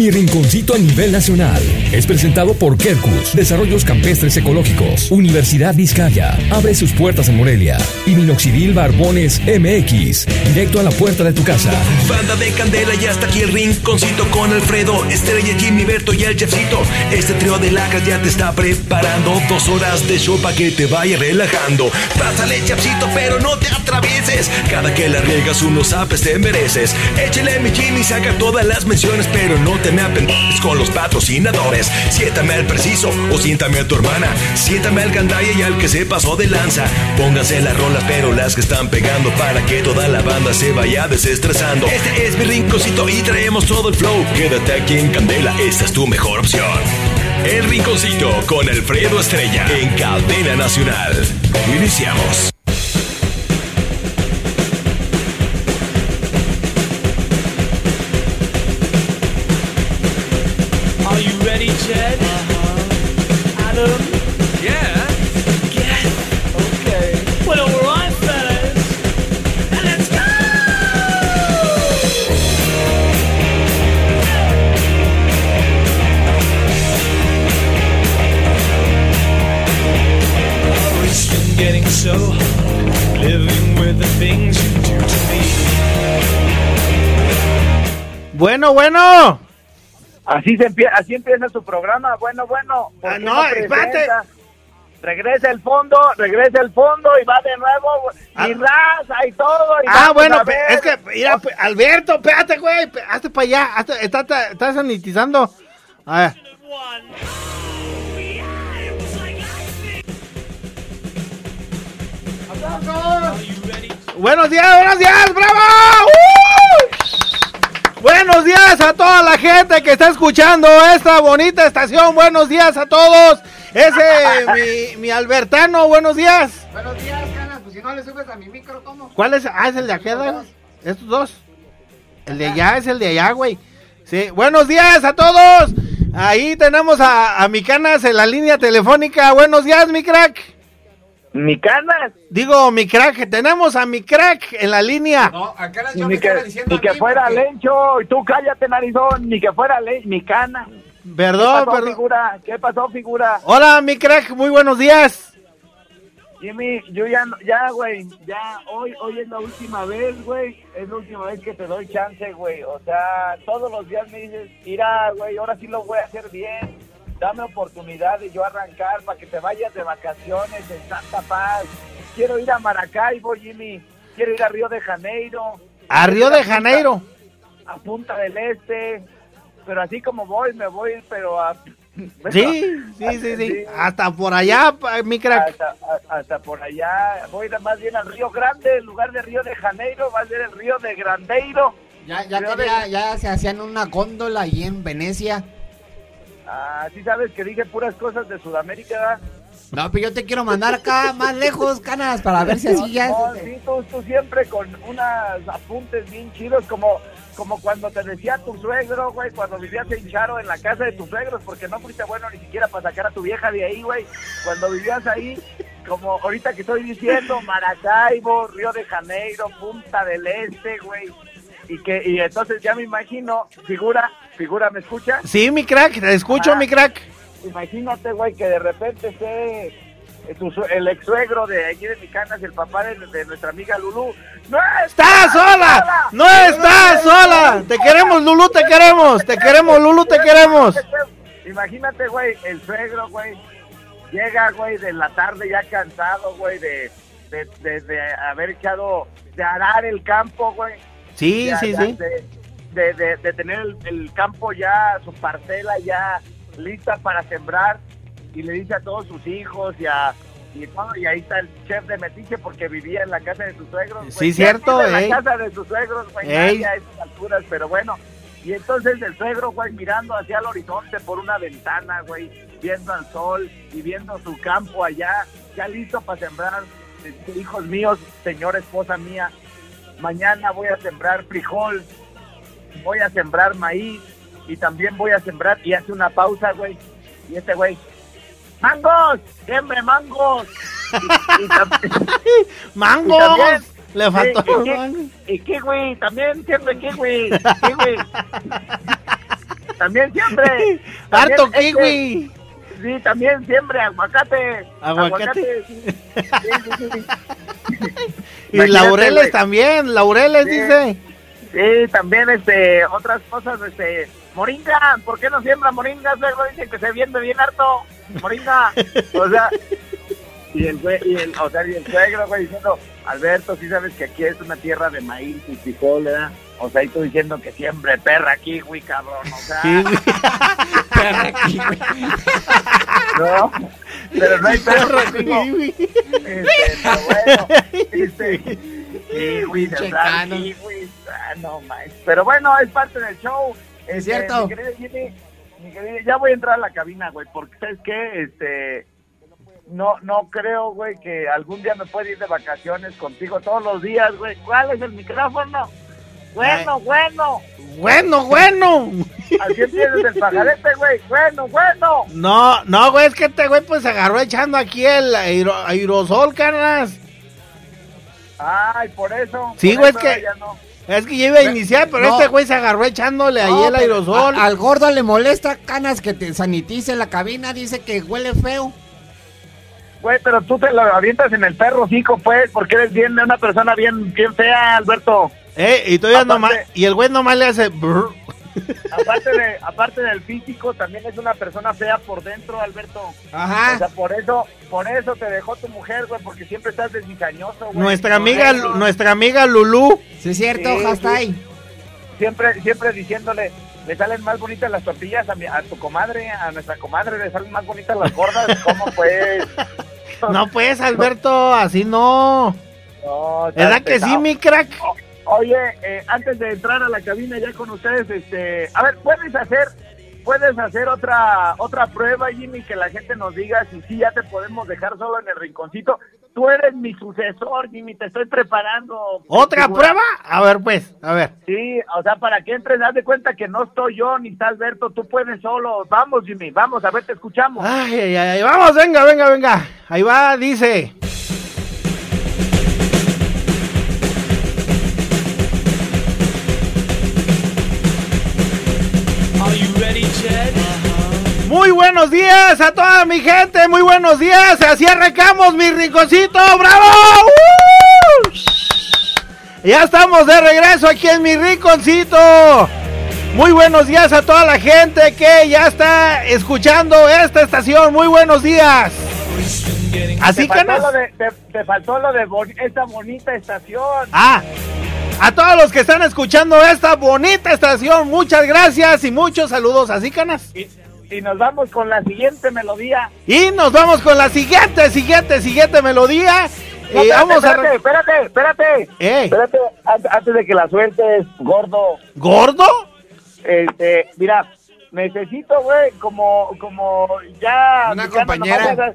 Mi rinconcito a nivel nacional es presentado por Kerkus, Desarrollos Campestres Ecológicos, Universidad Vizcaya, abre sus puertas en Morelia y Minoxidil Barbones MX, directo a la puerta de tu casa. Banda de Candela y hasta aquí el rinconcito con Alfredo, Estrella, Jimmy, Berto y el chefcito. Este trío de lacas ya te está preparando dos horas de show para que te vaya relajando. Pásale, chefcito, pero no te atravieses. Cada que la riegas unos apes te mereces. Échale mi Jimmy, saca todas las menciones, pero no te con los patrocinadores. Siéntame al preciso o siéntame a tu hermana. Siéntame al gandaya y al que se pasó de lanza. Pónganse las rolas, pero las que están pegando para que toda la banda se vaya desestresando. Este es mi rinconcito y traemos todo el flow. Quédate aquí en Candela, esta es tu mejor opción. El rinconcito con Alfredo Estrella en Cadena Nacional. Iniciamos. Bueno, bueno. Así, se empie- así empieza su programa. Bueno, bueno. ¿por Ah, no, espérate. Regresa el fondo, regresa el fondo y va de nuevo. Y raza y todo. y Ah, bueno, es que, mira, Alberto, espérate, güey, hazte para allá, hazte- está, está, está sanitizando. A ver. Buenos días, buenos días, bravo. Buenos días a toda la gente que está escuchando esta bonita estación. Buenos días a todos. Ese, mi, mi Albertano, buenos días. Buenos días, Canas. Pues si no le subes a mi micro, ¿cómo? ¿Cuál es? Ah, es el de güey. Estos dos. El de allá es el de allá, güey. Sí, buenos días a todos. Ahí tenemos a, a mi canas en la línea telefónica. Buenos días, mi crack. Mi canas. Digo, mi crack. Tenemos a mi crack en la línea. No, acá Ni, me que, diciendo ni a que mí fuera porque- Lencho. Y tú cállate, narizón. Ni que fuera Le mi cana. ¿Qué Perdón, pasó, perdón. figura? ¿Qué pasó, figura? Hola, mi crack. Muy buenos días. Jimmy, yo ya, no- ya, güey, ya, hoy, hoy es la última vez, güey, es la última vez que te doy chance, güey, o sea, todos los días me dices, mira, güey, ahora sí lo voy a hacer bien, dame oportunidad de yo arrancar para que te vayas de vacaciones en Santa Paz, quiero ir a Maracaibo, Jimmy, quiero ir a Río de Janeiro. A Río de Janeiro. A Punta del Este, pero así como voy, me voy, pero a... Sí, sí, sí, sí. Hasta por allá, mi crack. Hasta, por allá, voy a ir más bien al Río Grande, en lugar de Río de Janeiro, va a ser el Río de Grandeiro. Ya, ya, de- ya se hacían una góndola ahí en Venecia. Ah, sí sabes que dije puras cosas de Sudamérica. No, pero yo te quiero mandar acá más lejos, Canas, para ver si así ya... No, sí, tú, tú siempre con unos apuntes bien chidos, como, como cuando te decía tu suegro, güey, cuando vivías en Charo, en la casa de tus suegros, porque no fuiste bueno ni siquiera para sacar a tu vieja de ahí, güey. Cuando vivías ahí, como ahorita que estoy diciendo, Maracaibo, Río de Janeiro, Punta del Este, güey. Y que y entonces ya me imagino, figura, figura, ¿me escucha? Sí, mi crack. Te escucho, Ah. mi crack. Imagínate, güey, que de repente esté eh, el ex suegro de aquí de mi canas, el papá de, de nuestra amiga Lulú. ¡No ¡Está sola! ¡No está sola! Te queremos, Lulu, te queremos. Te queremos, Lulu, te queremos. Imagínate, güey, el suegro, güey, llega, güey, de la tarde ya cansado, güey, de, de, de- de haber echado, de arar el campo, güey. Sí, Ya- sí, ya sí. De, de, de- tener el, el campo ya, su parcela ya lista para sembrar y le dice a todos sus hijos y a... Y, todo, y ahí está el chef de Metiche porque vivía en la casa de sus suegros. güey. Sí, cierto, En la casa de sus suegros, ya a esas alturas, pero bueno. Y entonces el suegro, güey, mirando hacia el horizonte por una ventana, güey, viendo al sol y viendo su campo allá, ya listo para sembrar. Dice, Hijos míos, señora esposa mía, mañana voy a sembrar frijol, voy a sembrar maíz y también voy a sembrar. Y hace una pausa, güey. Y este güey, ¡mangos! ¡Siembre mangos! Y, y tam- ¡Mangos! Y también- Le faltó y, mango. y kiwi, también siempre kiwi, kiwi. También siempre. ¡Harto este, kiwi! sí, también siempre aguacate. Aguacate. sí. Sí, sí, sí. Y laureles también, laureles dice. Sí, también este, otras cosas, este, moringa, ¿por qué no siembra moringa? Luego dicen que se viene bien harto, moringa, o sea, y el y el, o sea, y el suegro, güey, diciendo, Alberto, sí sabes que aquí es una tierra de maíz y frijol, ¿verdad? O sea, y tú diciendo que siempre perra aquí, güey, cabrón, o sea, Kiwi. no, pero no hay Perra contigo. kiwi. Este, pero bueno, este, kiwi, de Checano. kiwi, ah, no. Pero bueno, es parte del show. Es Este, cierto. Mi querido Jimmy, mi querido, ya voy a entrar a la cabina, güey, porque ¿sabes qué? Este, no, no creo, güey, que algún día me pueda ir de vacaciones contigo todos los días, güey. ¿Cuál es el micrófono? Bueno, bueno. Bueno, bueno. Así empiezas el pajarete, güey. Bueno, bueno. No, no, güey, es que este güey pues se agarró echando aquí el aero- aerosol, caras. Ay, por eso. Sí, por güey, eso es que- no. Es que yo iba a iniciar, pero No. este güey se agarró echándole ahí el aerosol. a- al gordo le molesta, canas, que te sanitice la cabina. Dice que huele feo. Güey, pero tú te lo avientas en el perro, cico, pues, porque eres bien de una persona bien, bien fea, Alberto. Eh, y todavía nomás, y el güey nomás le hace brr. Aparte de, aparte del físico, también es una persona fea por dentro, Alberto. O sea, Ajá. por eso, por eso te dejó tu mujer, güey, porque siempre estás desdichañoso, güey. Nuestra amiga, nuestra amiga Lulú. Sí, es cierto, Sí, ahí. Siempre, siempre diciéndole, le salen más bonitas las tortillas a, mi- a tu comadre, a nuestra comadre le salen más bonitas las gordas. ¿Cómo pues? No pues, Alberto, así no. No, ¿Verdad que sí, mi crack? O- Oye, eh, antes de entrar a la cabina ya con ustedes, este, a ver, puedes hacer, puedes hacer otra, otra prueba, Jimmy, que la gente nos diga si sí ya te podemos dejar solo en el rinconcito. Tú eres mi sucesor, Jimmy, te estoy preparando. ¿Otra figura. prueba? A ver, pues, a ver. Sí, o sea, para que entres, haz de cuenta que no estoy yo ni está Alberto, tú puedes solo. Vamos, Jimmy, vamos, a ver, te escuchamos. Ay, ay, ay, vamos, venga, venga, venga. Ahí va, dice. Muy buenos días a toda mi gente, muy buenos días. Así arrancamos mi rinconcito, bravo. ¡Uh! Ya estamos de regreso aquí en mi rinconcito. Muy buenos días a toda la gente que ya está escuchando esta estación. Muy buenos días. Así te, faltó canas. lo de, te, te faltó lo de bon- esta bonita estación. Ah, a todos los que están escuchando esta bonita estación, muchas gracias y muchos saludos así canas. Y, y nos vamos con la siguiente melodía. Y nos vamos con la siguiente, siguiente, siguiente melodía. No, Y espérate, vamos a... espérate, espérate, espérate. Eh. Espérate, an- antes de que la sueltes, gordo. ¿Gordo? Este, mira, necesito, güey, como, como ya... Una compañera.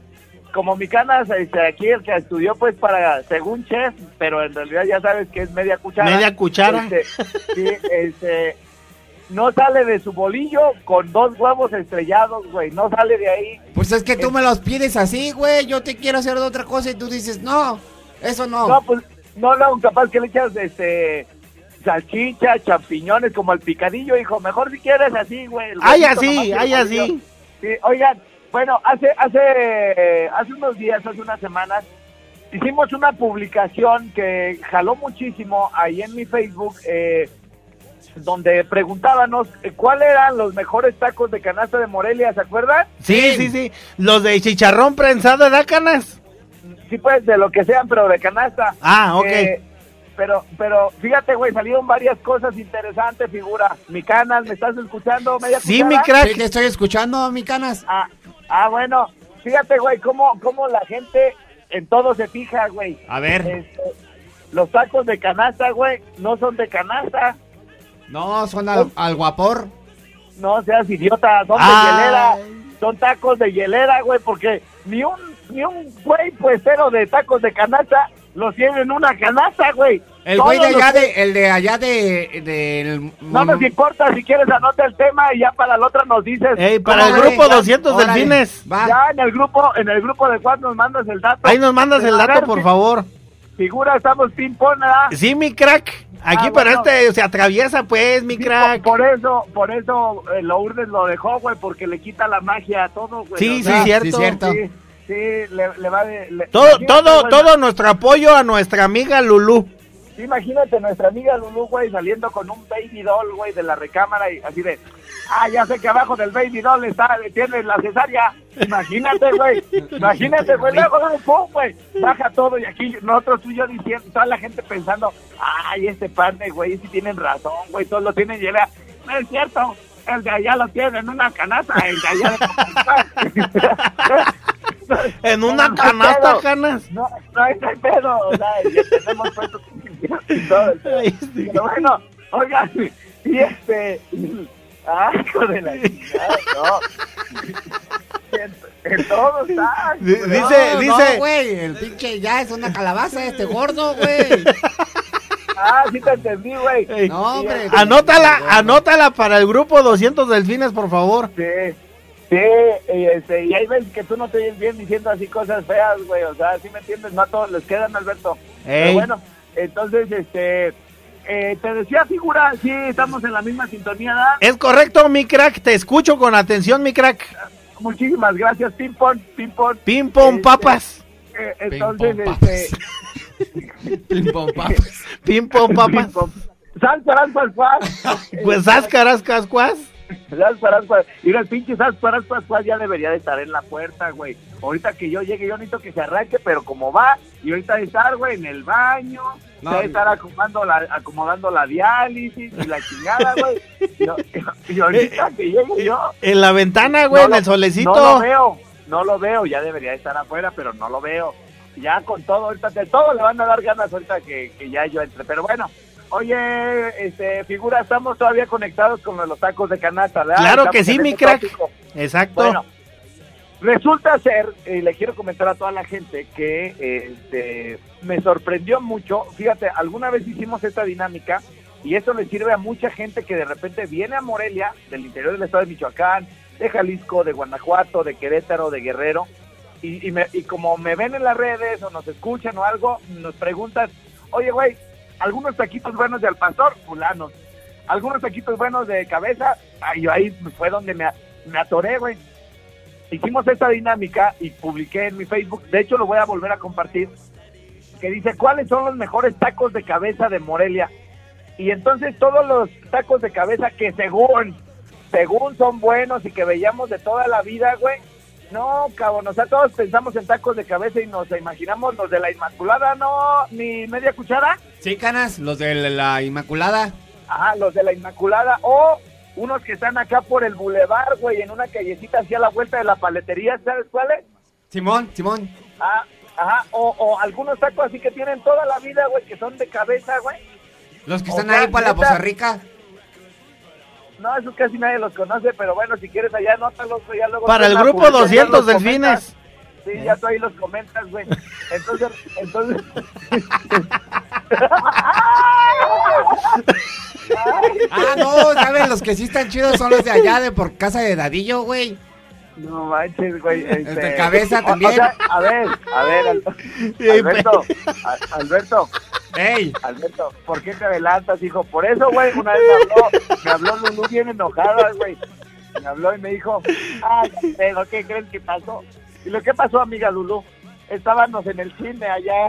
Como mi canas, este, aquí el que estudió, pues, para, según chef, pero en realidad ya sabes que es media cuchara. Media cuchara. Este, sí, este, no sale de su bolillo con dos huevos estrellados, güey, no sale de ahí. Pues es que tú me los pides así, güey. Yo te quiero hacer de otra cosa y tú dices, no, eso no. No, pues, no, no, capaz que le echas, este, salchicha, champiñones, como al picadillo, hijo. Mejor si quieres así, güey. el Ay, así, el ay, así. Sí, oigan, bueno, hace, hace, hace unos días, hace unas semanas, hicimos una publicación que jaló muchísimo ahí en mi Facebook, eh, donde preguntábamos eh, cuáles eran los mejores tacos de canasta de Morelia, ¿se acuerdan? Sí, sí, sí. Los de chicharrón prensado, ¿verdad, canas? Sí, pues, de lo que sean, pero de canasta. Ah, ok. Eh, pero, pero, fíjate, güey, salieron varias cosas interesantes, figura. Mi canal, ¿me estás escuchando? ¿Media Sí, mi crack. Sí, te estoy escuchando, mi canas. Ah, ah, bueno, fíjate, güey, cómo, cómo la gente en todo se fija, güey. A ver. Este, los tacos de canasta, güey, no son de canasta. No, son al, al guapor. No seas idiota, son de Ay. hielera. Son tacos de hielera, güey, porque ni un, ni un güey puestero de tacos de canasta los tiene en una canasta, güey. El güey de allá de, el de allá de, del No nos importa, si quieres anota el tema y ya para la otra nos dices. Ey, para el grupo ya, 200 órale. delfines. Va. Ya en el grupo, en el grupo de Juan nos mandas el dato. Ahí nos mandas el dato, ver, por favor. Figura, estamos ping-pong, ¿verdad? Sí, mi crack. Aquí Ah, para bueno. este se atraviesa, pues, mi Sí, crack. Por, por eso, por eso eh, Lourdes lo dejó, güey, porque le quita la magia a todo, güey. Sí, o sí, cierto. sí, cierto. Sí, sí, le, le va de... le- Todo, todo, todo nuestro apoyo a nuestra amiga Lulú. Imagínate nuestra amiga Lulu, güey, saliendo con un baby doll, güey, de la recámara y así de... Ah, ya sé que abajo del baby doll está, tiene la cesárea. Imagínate, güey. Imagínate, güey. Luego, pum, güey. Baja todo y aquí nosotros tú y yo diciendo, toda la gente pensando, ay, este de güey, sí tienen razón, güey, todos lo tienen y él, No es cierto, el de allá lo tiene en una canasta, el de allá de En una canasta, canas. No, no hay no hay pedo, o sea, ya tenemos y todo. Ay, sí. Pero bueno, oigan, y este... Ay, hijo de la chingada, no. En, en todo está. Di- No, dice- No, dice- no, güey, el pinche ya es una calabaza este gordo, güey. Ah, sí te entendí, güey. Ey. No, hombre. Anótala, anótala para el grupo 200 delfines, por favor. Sí, sí, y, este, y hay veces que tú no te oyes bien diciendo así cosas feas, güey, o sea, ¿sí me entiendes? No a todos les quedan, Alberto. Pero bueno, entonces, este, eh, te decía, figura, sí, estamos en la misma sintonía, ¿verdad? Es correcto, mi crack. Te escucho con atención, mi crack. Muchísimas gracias, Pimpon, Pimpon. Pim pom Este, papas. eh, entonces, pom, este, Pim, pom, papas. Papas. Pimpon. Sal, saras, pas, pas. Pues sáscaras, cascuas. Pas. Mira, el pinche Sal, saras, pas, pas ya debería de estar en la puerta, güey. Ahorita que yo llegue, yo necesito que se arranque, pero como va, y ahorita de estar, güey, en el baño, No, se debe estar acomodando la, acomodando la diálisis y la chingada, güey. Y, y ahorita que llegue yo, En la ventana, güey, no en lo- el solecito. No lo veo, no lo veo, ya debería estar afuera, pero no lo veo. Ya con todo, ahorita de todo le van a dar ganas ahorita que, que ya yo entre. Pero bueno, oye, este, figura, estamos todavía conectados con los tacos de canasta, ¿verdad? Claro Estamos que sí, mi este crack. tópico. Exacto. Bueno, resulta ser, y le quiero comentar a toda la gente que este, me sorprendió mucho. Fíjate, alguna vez hicimos esta dinámica y eso le sirve a mucha gente que de repente viene a Morelia, del interior del estado de Michoacán, de Jalisco, de Guanajuato, de Querétaro, de Guerrero. Y, y, me- y como me ven en las redes o nos escuchan o algo, nos preguntan, oye, güey, algunos taquitos buenos de al pastor, fulanos. Algunos taquitos buenos de cabeza, yo ahí fue donde me, me atoré, güey hicimos esta dinámica y publiqué en mi Facebook, de hecho lo voy a volver a compartir, que dice, ¿cuáles son los mejores tacos de cabeza de Morelia? Y entonces todos los tacos de cabeza que según, según son buenos y que veíamos de toda la vida, güey, no, cabrón, o sea, todos pensamos en tacos de cabeza y nos imaginamos los de la Inmaculada, no, ni media cuchara, Sí, canas, los de la Inmaculada. ajá, los de la Inmaculada, o unos que están acá por el bulevar, güey, en una callecita hacia la vuelta de la paletería, ¿sabes cuáles? Simón, Simón. Ah, ajá, o, o algunos tacos así que tienen toda la vida, güey, que son de cabeza, güey. Los que O están sea, ahí para la. Poza Rica. No, esos casi nadie los conoce, pero bueno, si quieres allá anótalos, güey, ya luego... Para el grupo publicación 200 los comentas. delfines. Sí, ya tú ahí los comentas, güey. Entonces, entonces... Ah, no, ¿sabes? Los que sí están chidos son los de allá de por casa de Dadillo, güey. No manches, güey. Este, de cabeza o- o también. sea, a ver, a ver, Al- Alberto, Alberto, ¡Ey! Alberto, ¿por qué te adelantas, hijo? Por eso, güey, una vez me habló, me habló Lulú bien enojada, güey. Me habló y me dijo, ay, pero ¿qué crees que pasó? ¿Y lo que pasó, amiga Lulú? Estábamos en el cine allá,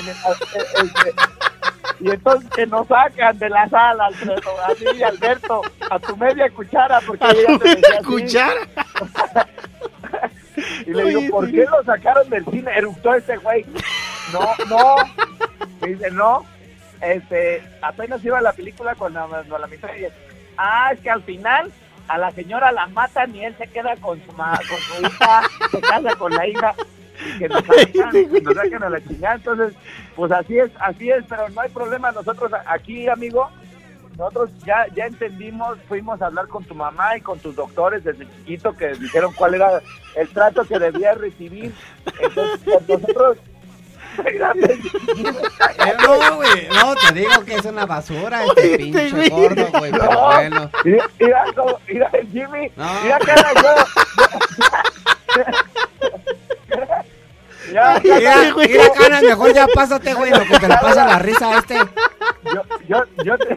en el, y entonces que nos sacan de la sala, Alfredo, a mí y Alberto, a tu media cuchara, porque A ella tu te media cuchara. Y le digo, ¿por qué lo sacaron del cine? Eruptó este güey. No, no. Me dice, no. Este, apenas iba la película con la, la mitad y ah, es que al final a la señora la matan y él se queda con su, ma- con su hija, se casa con la hija que nos sacan, que nos sacan a la chingada. Entonces, pues así es, así es, pero no hay problema. Nosotros aquí, amigo, nosotros ya, ya entendimos, fuimos a hablar con tu mamá y con tus doctores desde chiquito que dijeron cuál era el trato que debía recibir. Entonces, pues, nosotros... Eh, No, güey, no, te digo que es una basura este pinche gordo, güey, pero No, bueno. Mira, mira, mira Jimmy, No. mira cara yo. Ya, ya, Mira, mira, canas, mejor ya pásate, güey, lo que te le pasa la risa a este. yo, yo, yo te,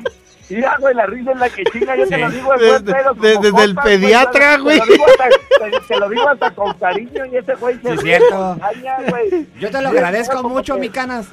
mira, güey, la risa es la que chinga, yo te lo digo en buen Desde- pedo, desde el compas, güey, pediatra, güey. Te lo, digo hasta, te, te lo digo hasta con cariño y ese güey se Sí, cierto. güey. Yo te lo agradezco mucho, que- mi canas.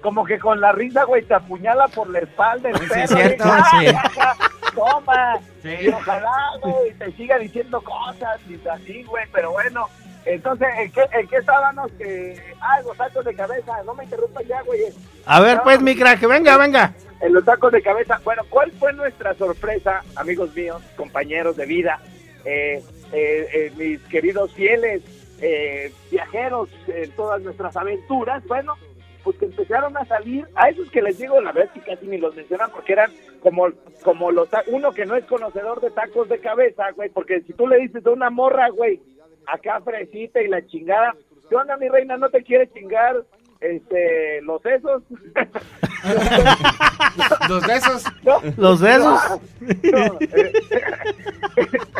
Como que con la risa, güey, te apuñala por la espalda el Sí, perro, cierto, güey. sí. ¡Ah, Toma. Sí. Y ojalá, güey, te siga diciendo cosas y así, güey, pero bueno. Entonces, ¿en qué, en qué estábamos? Que, ah, los tacos de cabeza, no me interrumpas ya, güey. A ver, pues, mi crack, venga, venga. En los tacos de cabeza. Bueno, ¿cuál fue nuestra sorpresa, amigos míos, compañeros de vida, eh, eh, eh, mis queridos fieles eh, viajeros en todas nuestras aventuras? Bueno, pues que empezaron a salir, a esos que les digo, la verdad es que casi ni los mencionan porque eran como, como los, uno que no es conocedor de tacos de cabeza, güey, porque si tú le dices a una morra, güey, acá fresita y la chingada, ¿qué onda, mi reina? ¿No te quiere chingar este, los sesos? Dos besos. ¿No? Los besos. No, eh,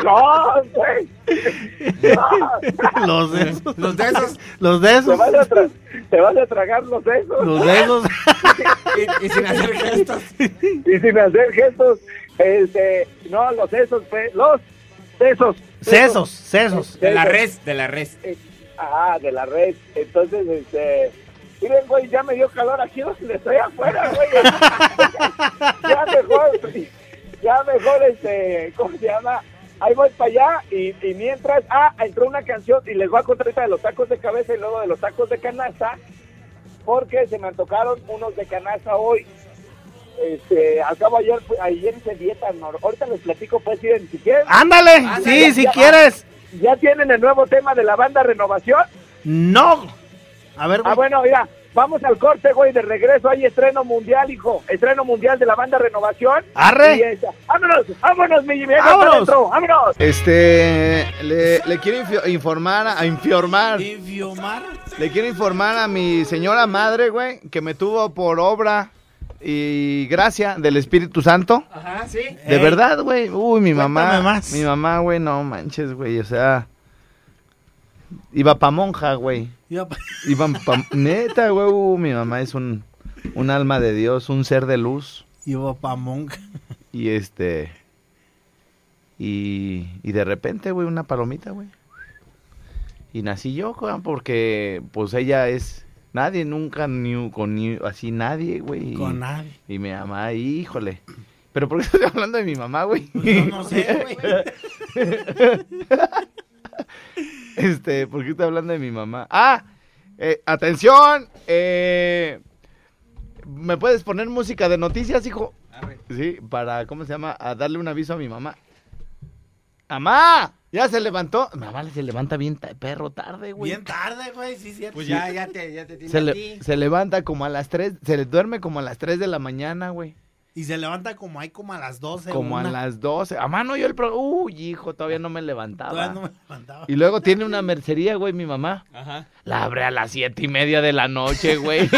no, güey. No. Los besos. Los besos. Los Te besos. vas a, tra- te vas a tragar los sesos Los besos. Y, y sin hacer gestos. y sin hacer gestos. Este, no, los sesos, pues, los sesos. Sesos, sesos. De la res, de la res. Eh, Ah, de la red. Entonces, este. Miren, güey, ya me dio calor aquí donde estoy afuera, güey. ya mejor, ya mejor, este, ¿cómo se llama? Ahí voy para allá y, y mientras, ah, entró una canción y les voy a contar ahorita de los tacos de cabeza y luego de los tacos de canasta, porque se me antojaron unos de canasta hoy. Este, al cabo ayer, ayer hice dieta, no, ahorita les platico, pues, si, si quieren, Ándale. Sí, ya, si ya. quieres. ya tienen el nuevo tema de la banda Renovación. No. A ver, Ah, bueno, mira, vamos al corte, güey, de regreso. Hay estreno mundial, hijo. Estreno mundial de la banda Renovación. Arre. Y vámonos, vámonos, mi Jimmy. Vámonos. Vámonos. Este, le, le quiero informar, a informar, Infiomar. le quiero informar a mi señora madre, güey, que me tuvo por obra y gracia del Espíritu Santo. Ajá, sí. De Ey. verdad, güey. Uy, mi mamá. Más. Mi mamá, güey, no manches, güey. O sea, iba pa' monja, güey. Ya, pa- Iban pa... Neta, güey. uh, mi mamá es un, un alma de Dios, un ser de luz. Iba pa' monja. Y este. Y, y de repente, güey, una palomita, güey. Y nací yo, güey, porque pues ella es. Nadie nunca ni con ni, así nadie, güey. Con nadie. Y mi mamá, híjole. ¿Pero por qué estoy hablando de mi mamá, güey? Pues yo no sé, güey. Este, ¿por qué estoy hablando de mi mamá? Ah, eh, atención. eh, ¿Me puedes poner música de noticias, hijo? Sí, para, ¿cómo se llama? A darle un aviso a mi mamá. ¡Mamá! Ya se levantó. Mi mamá se levanta bien perro tarde, güey. Bien tarde, güey, sí, cierto. Pues ya, ya te, ya te tiene Se, a le- ti. se levanta como a las 3, se le duerme como a las 3 de la mañana, güey. Y se levanta como ahí como a las 12. Como a las 12. A mano yo el pro... Uy, hijo, todavía no me levantaba. Todavía no me levantaba. Y luego tiene una mercería, güey, mi mamá. Ajá. La abre a las siete y media de la noche, güey.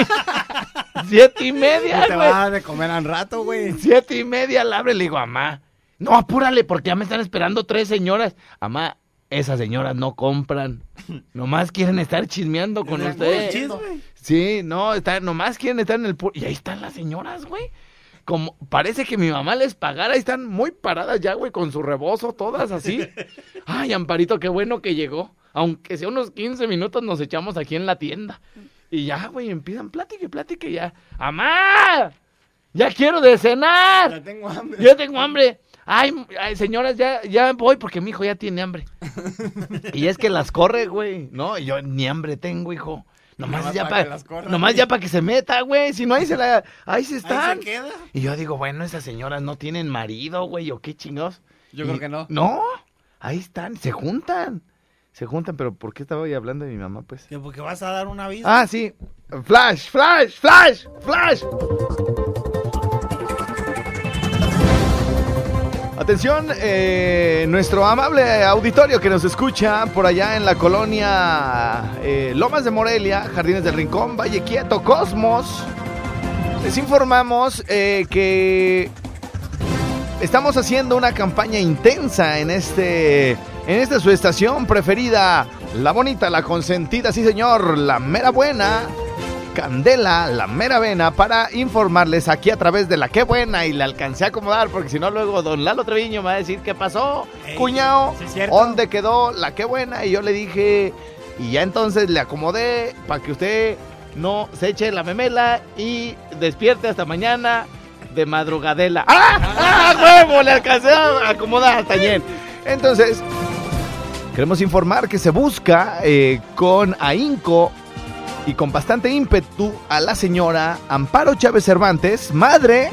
siete y media, Te güey. va a dar de comer al rato, güey. Siete y media la abre. Le digo, mamá, no, apúrale porque ya me están esperando tres señoras. Mamá, esas señoras no compran. Nomás quieren estar chismeando con Puro usted. chisme. Sí, no, está, nomás quieren estar en el... Y ahí están las señoras, güey. Como parece que mi mamá les pagara, están muy paradas ya, güey, con su rebozo, todas así. Ay, Amparito, qué bueno que llegó. Aunque sea unos 15 minutos nos echamos aquí en la tienda. Y ya, güey, empiezan plática y plática y ya. ¡Amá! ¡Ya quiero de cenar! Ya tengo hambre. Yo tengo hambre. Ay, ay, señoras, ya, ya voy porque mi hijo ya tiene hambre. y es que las corre, güey. No, y yo ni hambre tengo, hijo. Nomás, Nomás ya para corra, nomás güey. ya para que se meta, güey. Si no, ahí se la, ahí se Ahí están. se queda. Y yo digo, bueno, esas señoras no tienen marido, güey, o qué chingados. Yo Y- creo que no. No, ahí están, se juntan. Se juntan, pero ¿por qué estaba hoy hablando de mi mamá, pues? Que porque vas a dar un aviso. Ah, sí. Flash, flash, flash, flash. Atención, eh, nuestro amable auditorio que nos escucha por allá en la colonia eh, Lomas de Morelia, Jardines del Rincón, Valle Quieto, Cosmos. Les informamos eh, que estamos haciendo una campaña intensa en este en esta su estación preferida, la bonita, la consentida, sí señor, la mera buena, Candela, la mera vena, para informarles aquí a través de la qué buena y la alcancé a acomodar, porque si no luego don Lalo Treviño me va a decir qué pasó, Ey, cuñado, sí dónde quedó la qué buena, y yo le dije, y ya entonces le acomodé para que usted no se eche la memela y despierte hasta mañana de madrugadela. ¡Ah! ¡Ah, huevo! Le alcancé a acomodar también. Entonces, queremos informar que se busca eh, con ahínco y con bastante ímpetu a la señora Amparo Chávez Cervantes, madre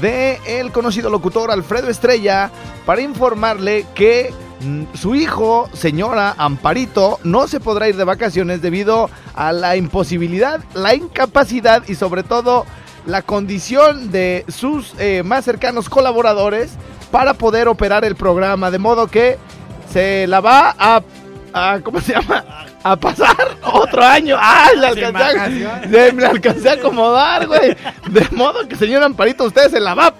de el conocido locutor Alfredo Estrella, para informarle que mm, su hijo, señora Amparito, no se podrá ir de vacaciones debido a la imposibilidad, la incapacidad y sobre todo la condición de sus eh, más cercanos colaboradores para poder operar el programa, de modo que se la va a, a- ¿cómo se llama? A pasar otro año. ¡Ay, le alcancé, a- alcancé a acomodar, güey! De modo que, señor Amparito, usted se la va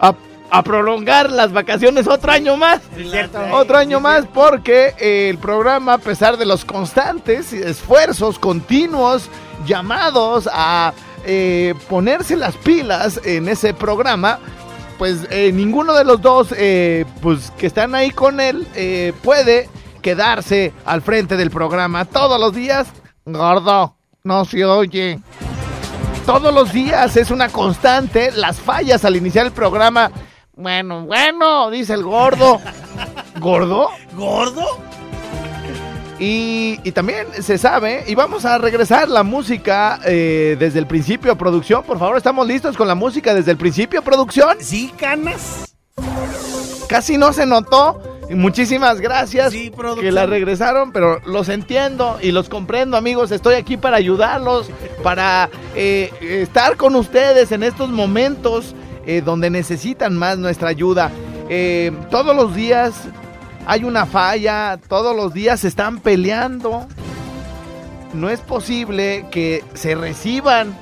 a, a prolongar las vacaciones otro año más. Sí, es cierto. Otro año más porque eh, el programa, a pesar de los constantes esfuerzos continuos, llamados a eh, ponerse las pilas en ese programa, pues eh, ninguno de los dos eh, pues, que están ahí con él eh, puede quedarse al frente del programa todos los días. Gordo, no se oye. Todos los días es una constante las fallas al iniciar el programa. Bueno, bueno, dice el gordo. ¿Gordo? ¿Gordo? Y, y también se sabe, y vamos a regresar la música eh, desde el principio, producción. Por favor, ¿estamos listos con la música desde el principio, producción? ¿Sí, canas? Casi no se notó. Muchísimas gracias Sí, producción. que la regresaron, pero los entiendo y los comprendo, amigos. Estoy aquí para ayudarlos, para eh, estar con ustedes en estos momentos eh, donde necesitan más nuestra ayuda. Eh, todos los días hay una falla, todos los días se están peleando. No es posible que se reciban,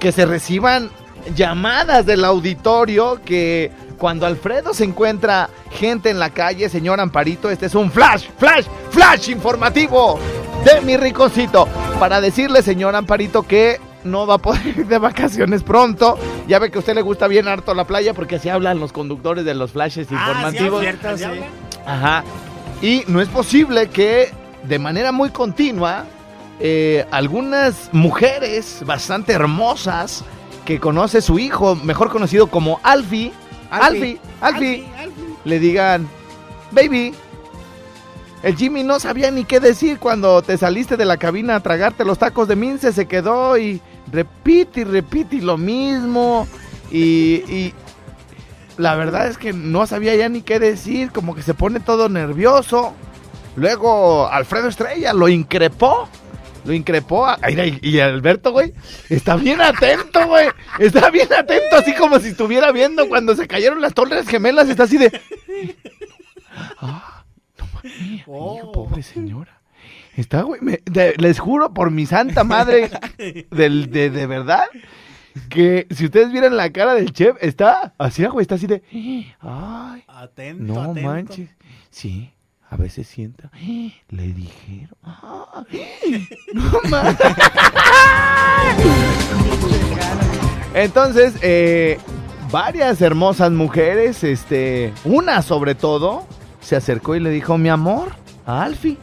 que se reciban llamadas del auditorio que cuando Alfredo se encuentra gente en la calle, señor Amparito, este es un flash, flash, flash informativo de mi ricocito para decirle, señor Amparito, que no va a poder ir de vacaciones pronto. Ya ve que a usted le gusta bien harto la playa porque así hablan los conductores de los flashes informativos. Ah, cierto, sí. Ajá. Y no es posible que de manera muy continua eh, algunas mujeres bastante hermosas que conoce su hijo, mejor conocido como Alfie, Alfie, Alfie, le digan, baby, el Jimmy no sabía ni qué decir cuando te saliste de la cabina a tragarte los tacos de mince, se quedó y repite y repite y lo mismo. Y, y la verdad es que no sabía ya ni qué decir, como que se pone todo nervioso. Luego Alfredo Estrella lo increpó. Lo increpó. a- y Alberto, güey, está bien atento, güey. Está bien atento, así como si estuviera viendo cuando se cayeron las torres gemelas. Está así de. Ah, no mames, pobre señora. Está, güey. me- de- les juro por mi santa madre, del, de, de verdad, que si ustedes vieran la cara del chef, está así, güey, está así de. Ay, Atento, no atento. manches. Sí, a veces sienta. Le dijeron. Ay, No manches. Entonces, eh, varias hermosas mujeres, este, una sobre todo, se acercó y le dijo, mi amor, a Alfie.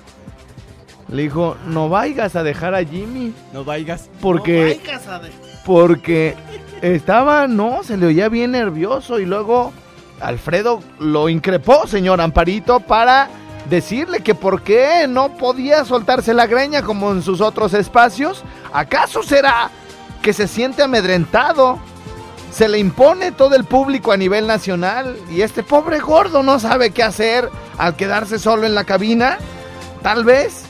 Le dijo, no vayas a dejar a Jimmy. No vayas. Porque- No vayas a Porque estaba, no, se le oía bien nervioso y luego Alfredo lo increpó, señor Amparito, para decirle que por qué no podía soltarse la greña como en sus otros espacios. ¿Acaso será que se siente amedrentado? Se le impone todo el público a nivel nacional y este pobre gordo no sabe qué hacer al quedarse solo en la cabina. Tal vez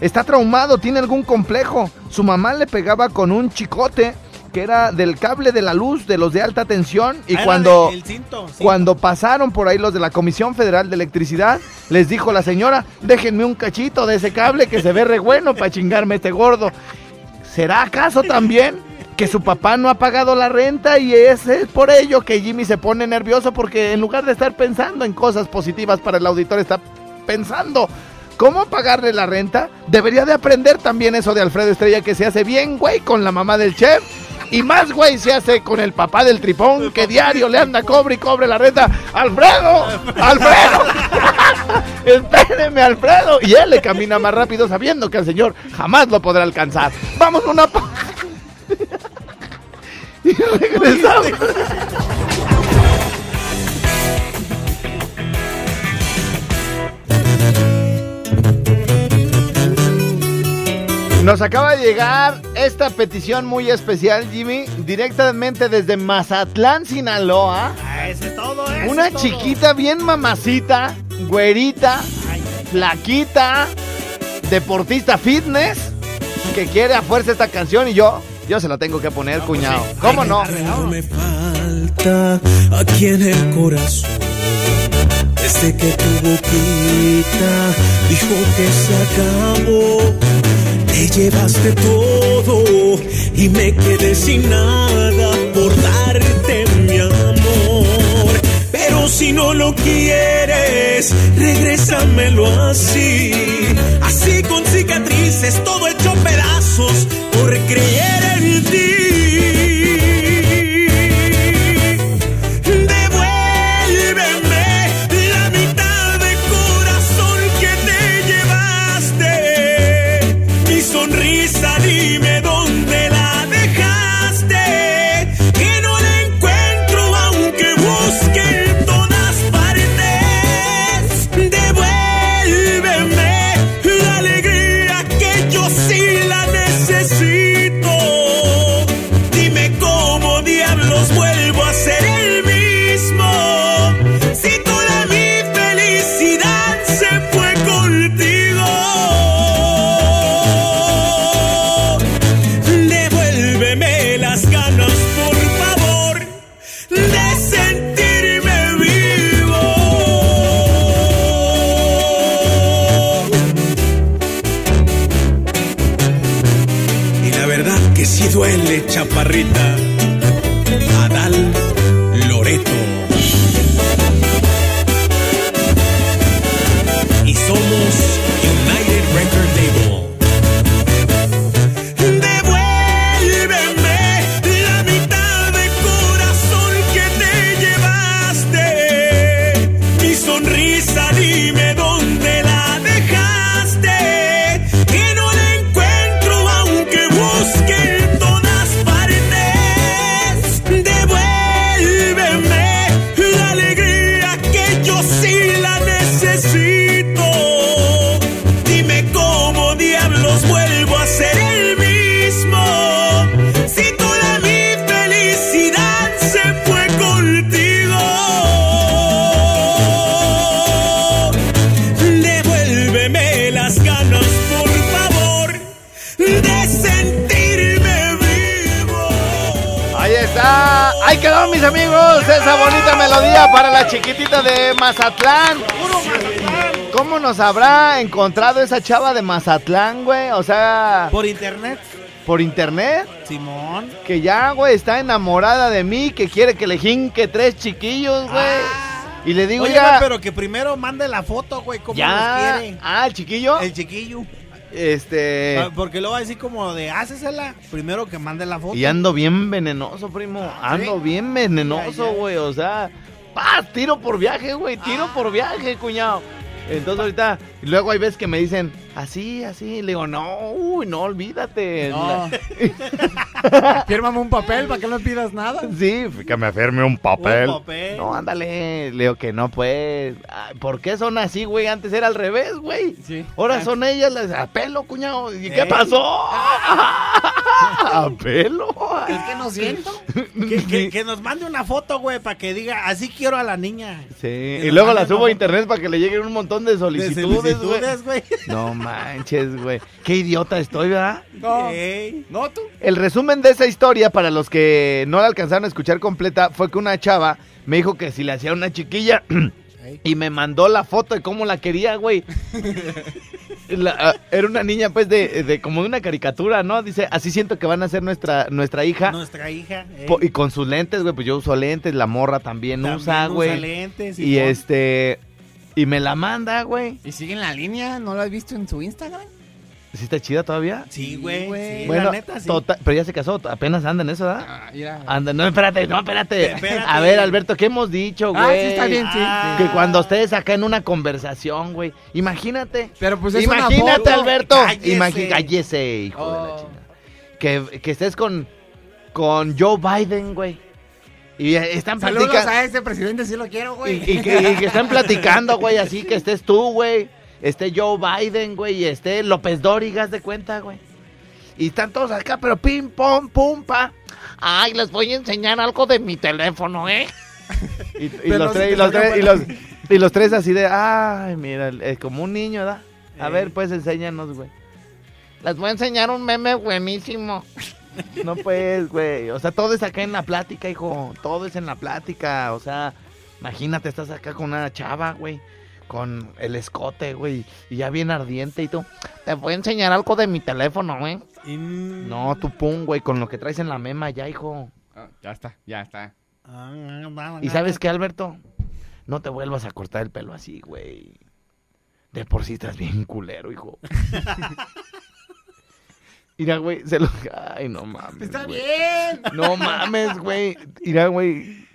Está traumado, tiene algún complejo. Su mamá le pegaba con un chicote que era del cable de la luz de los de alta tensión y Ah, cuando de- cinto, cuando pasaron por ahí los de la Comisión Federal de Electricidad, les dijo la señora, déjenme un cachito de ese cable que se ve re bueno para chingarme este gordo. ¿Será acaso también que su papá no ha pagado la renta y es, es por ello que Jimmy se pone nervioso porque en lugar de estar pensando en cosas positivas para el auditor está pensando cómo pagarle la renta? Debería de aprender también eso de Alfredo Estrella que se hace bien, güey, con la mamá del chef. Y más, güey, se hace con el papá del tripón, que diario le anda cobre y cobre la renta. ¡Alfredo! ¡Alfredo! ¡Espéreme, Alfredo! Y él le camina más rápido sabiendo que el señor jamás lo podrá alcanzar. Vamos a una... pa- y regresamos. Nos acaba de llegar esta petición muy especial, Jimmy, directamente desde Mazatlán, Sinaloa. Ah, ese es todo, ese Una todo. chiquita bien mamacita, güerita, flaquita, deportista fitness, que quiere a fuerza esta canción y yo, yo se la tengo que poner, cuñado. ¿Cómo no? No me falta aquí en el corazón. Desde que tu boquita dijo que se acabó, te llevaste todo y me quedé sin nada por darte mi amor. Pero si no lo quieres, regrésamelo así. Así con cicatrices, todo hecho pedazos por creer en ti. Mis amigos, esa bonita melodía para la chiquitita de Mazatlán. ¿Cómo nos habrá encontrado esa chava de Mazatlán, güey? O sea, Por internet, por internet. Simón. Que ya, güey, está enamorada de mí, que quiere que le jinque tres chiquillos, güey. Y le digo Oye, ya. pero que primero mande la foto, güey, cómo ya. los quiere. Ah, el chiquillo. El chiquillo. Este. Ah, Porque lo va a decir como de, hácesela. Primero que mande la foto. Y ando bien venenoso, primo. Ando ¿sí? bien venenoso, güey. O sea, paz, tiro por viaje, güey. Tiro Ah. por viaje, cuñado. Entonces ahorita, y luego hay veces que me dicen, así, así. Le digo, no, uy, no, olvídate. No. Fírmame un papel para que no pidas nada. Sí, que me firme un papel. Un papel. No, ándale. Le digo que no, pues. Ay, ¿Por qué son así, güey? Antes era al revés, güey. Sí. Ahora son ellas las a pelo, cuñado. ¿Y qué pasó? ¿A pelo? Es que no siento. Que, que- que nos mande una foto, güey, para que diga, así quiero a la niña. Sí, Que y luego la subo a internet para que le lleguen un montón de De solicitudes, güey. solicitudes, güey. No manches, güey. Qué idiota estoy, ¿verdad? No. No, tú. El resumen de esa historia, para los que no la alcanzaron a escuchar completa, fue que una chava me dijo que si le hacía una chiquilla y me mandó la foto de cómo la quería, güey. La- ah, era una niña, pues, de, de como de una caricatura, ¿no? Dice, así siento que van a ser nuestra, nuestra hija. Nuestra hija. Po- y con sus lentes, güey, pues yo uso lentes, la morra también, También usa, usa güey. lentes, Y Simón. este... Y me la manda, güey. ¿Y sigue en la línea? ¿No lo has visto en su Instagram? ¿Sí está chida todavía? Sí, güey. güey. sí, bueno, la neta, sí. total- pero ya se casó, apenas anda en eso, ¿verdad? Ah, mira. Anda, no, espérate, no, espérate. Espérate. A ver, Alberto, ¿qué hemos dicho, güey? Ah, sí, está bien, sí. Ah. Que cuando ustedes acá en una conversación, güey. Imagínate. Pero pues es Imagínate, una foto. Alberto. Cállese. Imagi- cállese, hijo de la Oh. chingada. Que, que estés con, con Joe Biden, güey. Y están Saludos platicando. a ese presidente, sí lo quiero, Y, güey. y que, y que están platicando, güey, así que estés tú, güey. Esté Joe Biden, güey, y esté López Dóriga, haz de cuenta, güey. Y están todos acá, pero pim, pom, pum, pa. Ay, les voy a enseñar algo de mi teléfono, ¿eh? Y, los tres, y, los tres, y, para- los, y los tres así de, ay, mira, es como un niño, ¿verdad? A Eh. ver, pues enséñanos, güey. Les voy a enseñar un meme buenísimo. No pues, güey. O sea, todo es acá en la plática, hijo. Todo es en la plática. O sea, imagínate, estás acá con una chava, güey. Con el escote, güey. Y ya bien ardiente y tú. Te voy a enseñar algo de mi teléfono, güey. Y- No, tú pum, güey, con lo que traes en la mema ya, hijo. Ah, ya está, ya está. Ah, ¿Y sabes qué, Alberto? No te vuelvas a cortar el pelo así, güey. De por sí estás bien culero, hijo. Mira, güey, se lo... Ay, no mames, Está güey. bien. No mames, güey. Mira, güey.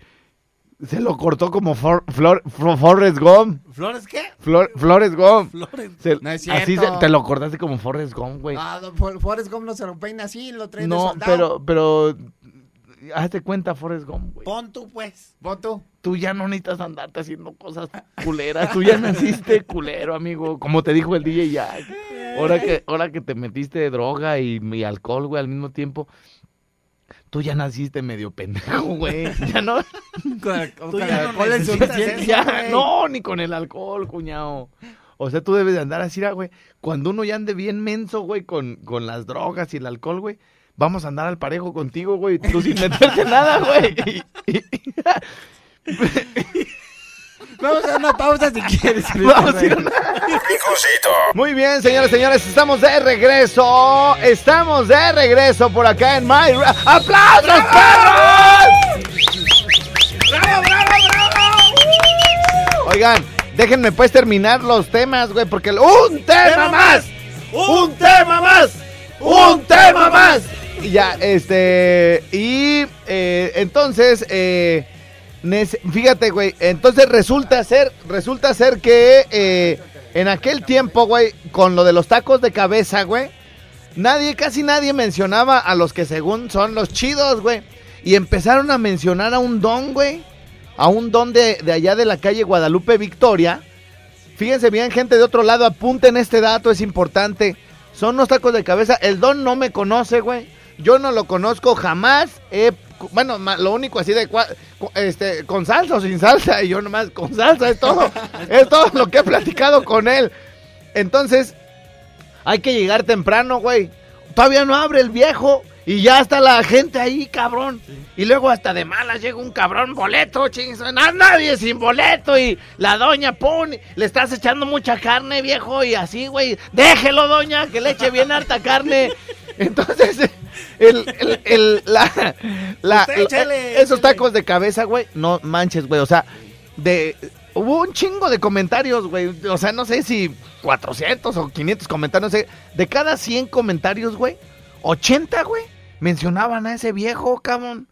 Se lo cortó como For, Flor, Forrest Gump. ¿Flores qué? Flor, Flores Gump. Flores. Se- No es así se- te lo cortaste como Forrest Gump, güey. Ah, no, Forrest Gump no se lo peina así, lo trae de no, soldado. pero, pero... Hazte cuenta, Forrest Gump, güey. Pon tú, pues. Voto. Tú ya no necesitas andarte haciendo cosas culeras. Tú ya naciste culero, amigo. Como te dijo el DJ Jack. Ahora que, ahora que te metiste droga y, y alcohol, güey, al mismo tiempo. Tú ya naciste medio pendejo, güey. Ya no. Con, Tú con ya no alcohol en necesitas suficiente. eso. Ya, no, ni con el alcohol, cuñado. O sea, tú debes de andar así, güey. Cuando uno ya ande bien menso, güey, con, con las drogas y el alcohol, güey. Vamos a andar al parejo contigo, güey. Tú sin meterte nada, güey. Vamos a dar una pausa si quieres. Vamos a ir a una- Muy bien, señores, señores, estamos de regreso. Estamos de regreso por acá en My ¡Aplausos, perros! ¡Bravo, bravo, bravo! Oigan, déjenme pues terminar los temas, güey, porque el- ¡un tema más! ¡Un tema más! ¡Un tema más! Y ya, este, y eh, entonces, eh, fíjate, güey, entonces resulta ser, resulta ser que eh, en aquel tiempo, güey, con lo de los tacos de cabeza, güey, nadie, casi nadie mencionaba a los que según son los chidos, güey, y empezaron a mencionar a un don, güey, a un don de, de allá de la calle Guadalupe Victoria. Fíjense bien, gente de otro lado, apunten este dato, es importante. Son unos tacos de cabeza. El don no me conoce, güey. Yo no lo conozco jamás. He- bueno, lo único así de este con salsa o sin salsa y yo nomás con salsa es todo. es todo lo que he platicado con él. Entonces, hay que llegar temprano, güey. Todavía no abre el viejo y ya está la gente ahí, cabrón. Y luego hasta de malas llega un cabrón boleto, chingos. Na- Nadie sin boleto y la doña pone, le estás echando mucha carne, viejo, y así, güey. Déjelo, doña, que le eche bien harta carne. Entonces, el, el, el- la, la- Usted esos tacos de cabeza, güey, no manches, güey. O sea, de hubo un chingo de comentarios, güey. O sea, no sé si 400 o 500 comentarios, no sé. De cada 100 comentarios, güey, 80, güey, mencionaban a ese viejo, cabrón.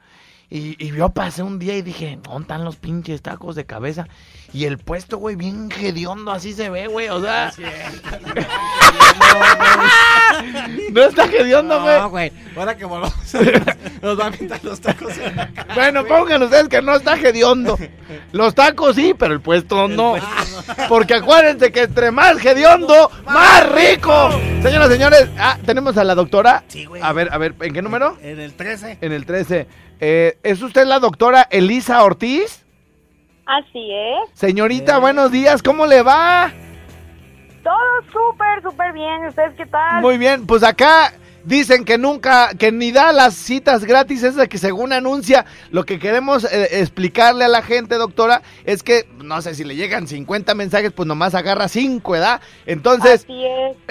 Y, y yo pasé un día y dije, ¿dónde están los pinches tacos de cabeza? Y el puesto, güey, bien hediondo, así se ve, güey, o sea. no está hediondo, güey. No, güey. Ahora que volvamos nos va a pintar los tacos en la cara. Bueno, pongan ustedes que no está hediondo. Los tacos sí, pero el puesto no. Porque acuérdense que entre más hediondo, más rico. Señoras, señores, ah, tenemos a la doctora. Sí, güey. A ver, a ver, ¿en qué número? En el 13. En el 13. Eh, ¿Es usted la doctora Elisa Ortiz? Así es. Señorita, buenos días, ¿cómo le va? Todo súper, súper bien. ¿Ustedes qué tal? Muy bien, pues acá dicen que nunca, que ni da las citas gratis, es de que según anuncia, lo que queremos eh, explicarle a la gente, doctora, es que, no sé, si le llegan 50 mensajes, pues nomás agarra 5, ¿verdad? Entonces,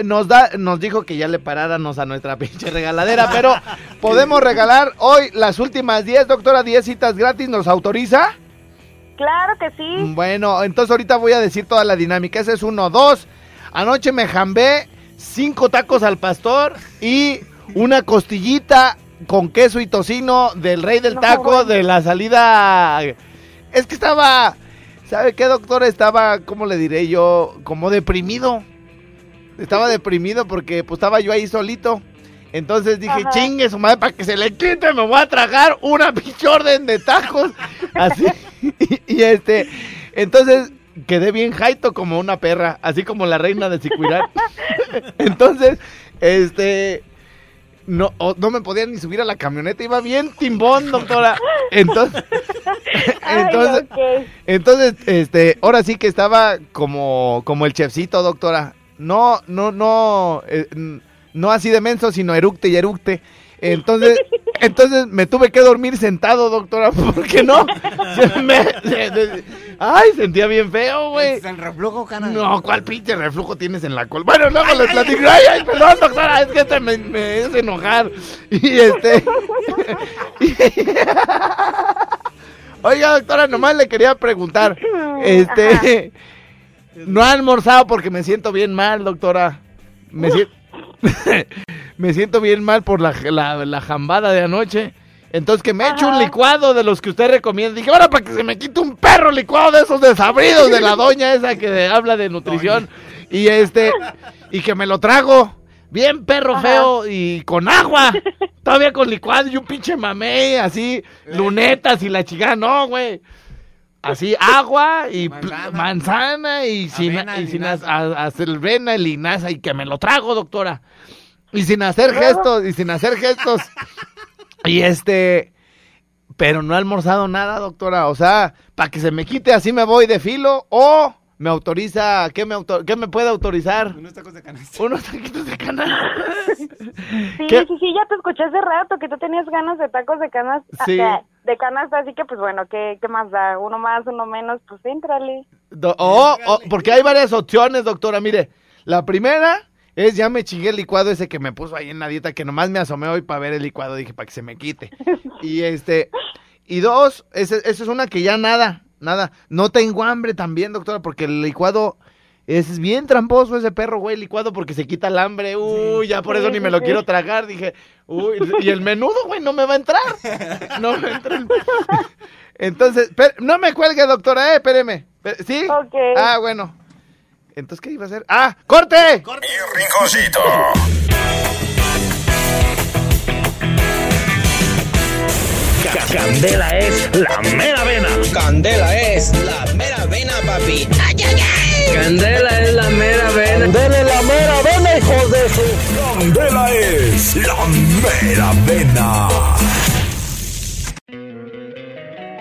nos da, nos dijo que ya le paráramos a nuestra pinche regaladera, pero podemos regalar hoy las últimas 10, doctora, 10 citas gratis, ¿nos autoriza? Claro que sí. Bueno, entonces ahorita voy a decir toda la dinámica. Ese es uno, dos. Anoche me jambé cinco tacos al pastor y una costillita con queso y tocino del rey del taco de la salida. Es que estaba, ¿sabe qué, doctor? Estaba, ¿cómo le diré yo? Como deprimido. Estaba deprimido porque pues estaba yo ahí solito. Entonces dije, Ajá. chingue su madre, para que se le quite, me voy a tragar una pinche orden de tacos. Así. Y, y este, entonces quedé bien jaito como una perra, así como la reina de Sicuirán. Entonces, este, no, no me podía ni subir a la camioneta, iba bien timbón, doctora. Entonces, Ay, entonces, entonces, este, ahora sí que estaba como, como el chefcito, doctora. No, no, no, eh, no así de menso, sino eructe y eructe. Entonces, entonces me tuve que dormir sentado, doctora, porque no. Se me- se- se- ay, sentía bien feo, güey. Es el reflujo, cana. No, ¿cuál pinche reflujo tienes en la col? Bueno, luego les platico. Ay, ay, perdón, doctora, es que este me, me hace enojar. Y este. Oiga, doctora, nomás le quería preguntar. Este. No ha almorzado porque me siento bien mal, doctora. Me, siento me siento bien mal por la, la, la jambada de anoche. Entonces que me echo un licuado de los que usted recomienda. Dije, ahora para que se me quite un perro licuado de esos desabridos de la doña esa que habla de nutrición. Y este, y que me lo trago. Bien perro Ajá. feo y con agua. Todavía con licuado y un pinche mamey, así, lunetas y la chingada. No, güey. Así, agua y Manzana. manzana, y sin, Avena, y sin linaza. a- a- acelvena y linaza y que me lo trago, doctora. Y sin hacer gestos, y sin hacer gestos. y este, pero no he almorzado nada, doctora. O sea, para que se me quite así me voy de filo o me autoriza, ¿qué me, auto- qué me puede autorizar? Unos tacos de canasta. Unos taquitos de canasta. Sí, ¿Qué? sí, sí, ya te escuché hace rato que tú tenías ganas de tacos de canasta. Sí. De, de canasta, así que pues bueno, ¿qué, ¿qué más da? Uno más, uno menos, pues éntrale. Do- oh, oh, porque hay varias opciones, doctora. Mire, la primera es ya me chingué el licuado ese que me puso ahí en la dieta, que nomás me asomé hoy para ver el licuado, dije, para que se me quite. Y este, y dos, esa es una que ya nada, nada. No tengo hambre también, doctora, porque el licuado es bien tramposo ese perro, güey, licuado, porque se quita el hambre. Uy, ya por eso ni me lo quiero tragar. Dije, uy, y el menudo, güey, no me va a entrar. No me entra. el- Entonces, no me cuelgue, doctora, eh, espéreme. ¿Sí? Ok. Ah, bueno. Entonces, ¿qué iba a hacer? ¡Ah! ¡Corte! Rinconcito. Ca- Candela es la mera vena. Candela es la mera vena, papi. Candela es la mera vena. Candela es la mera vena.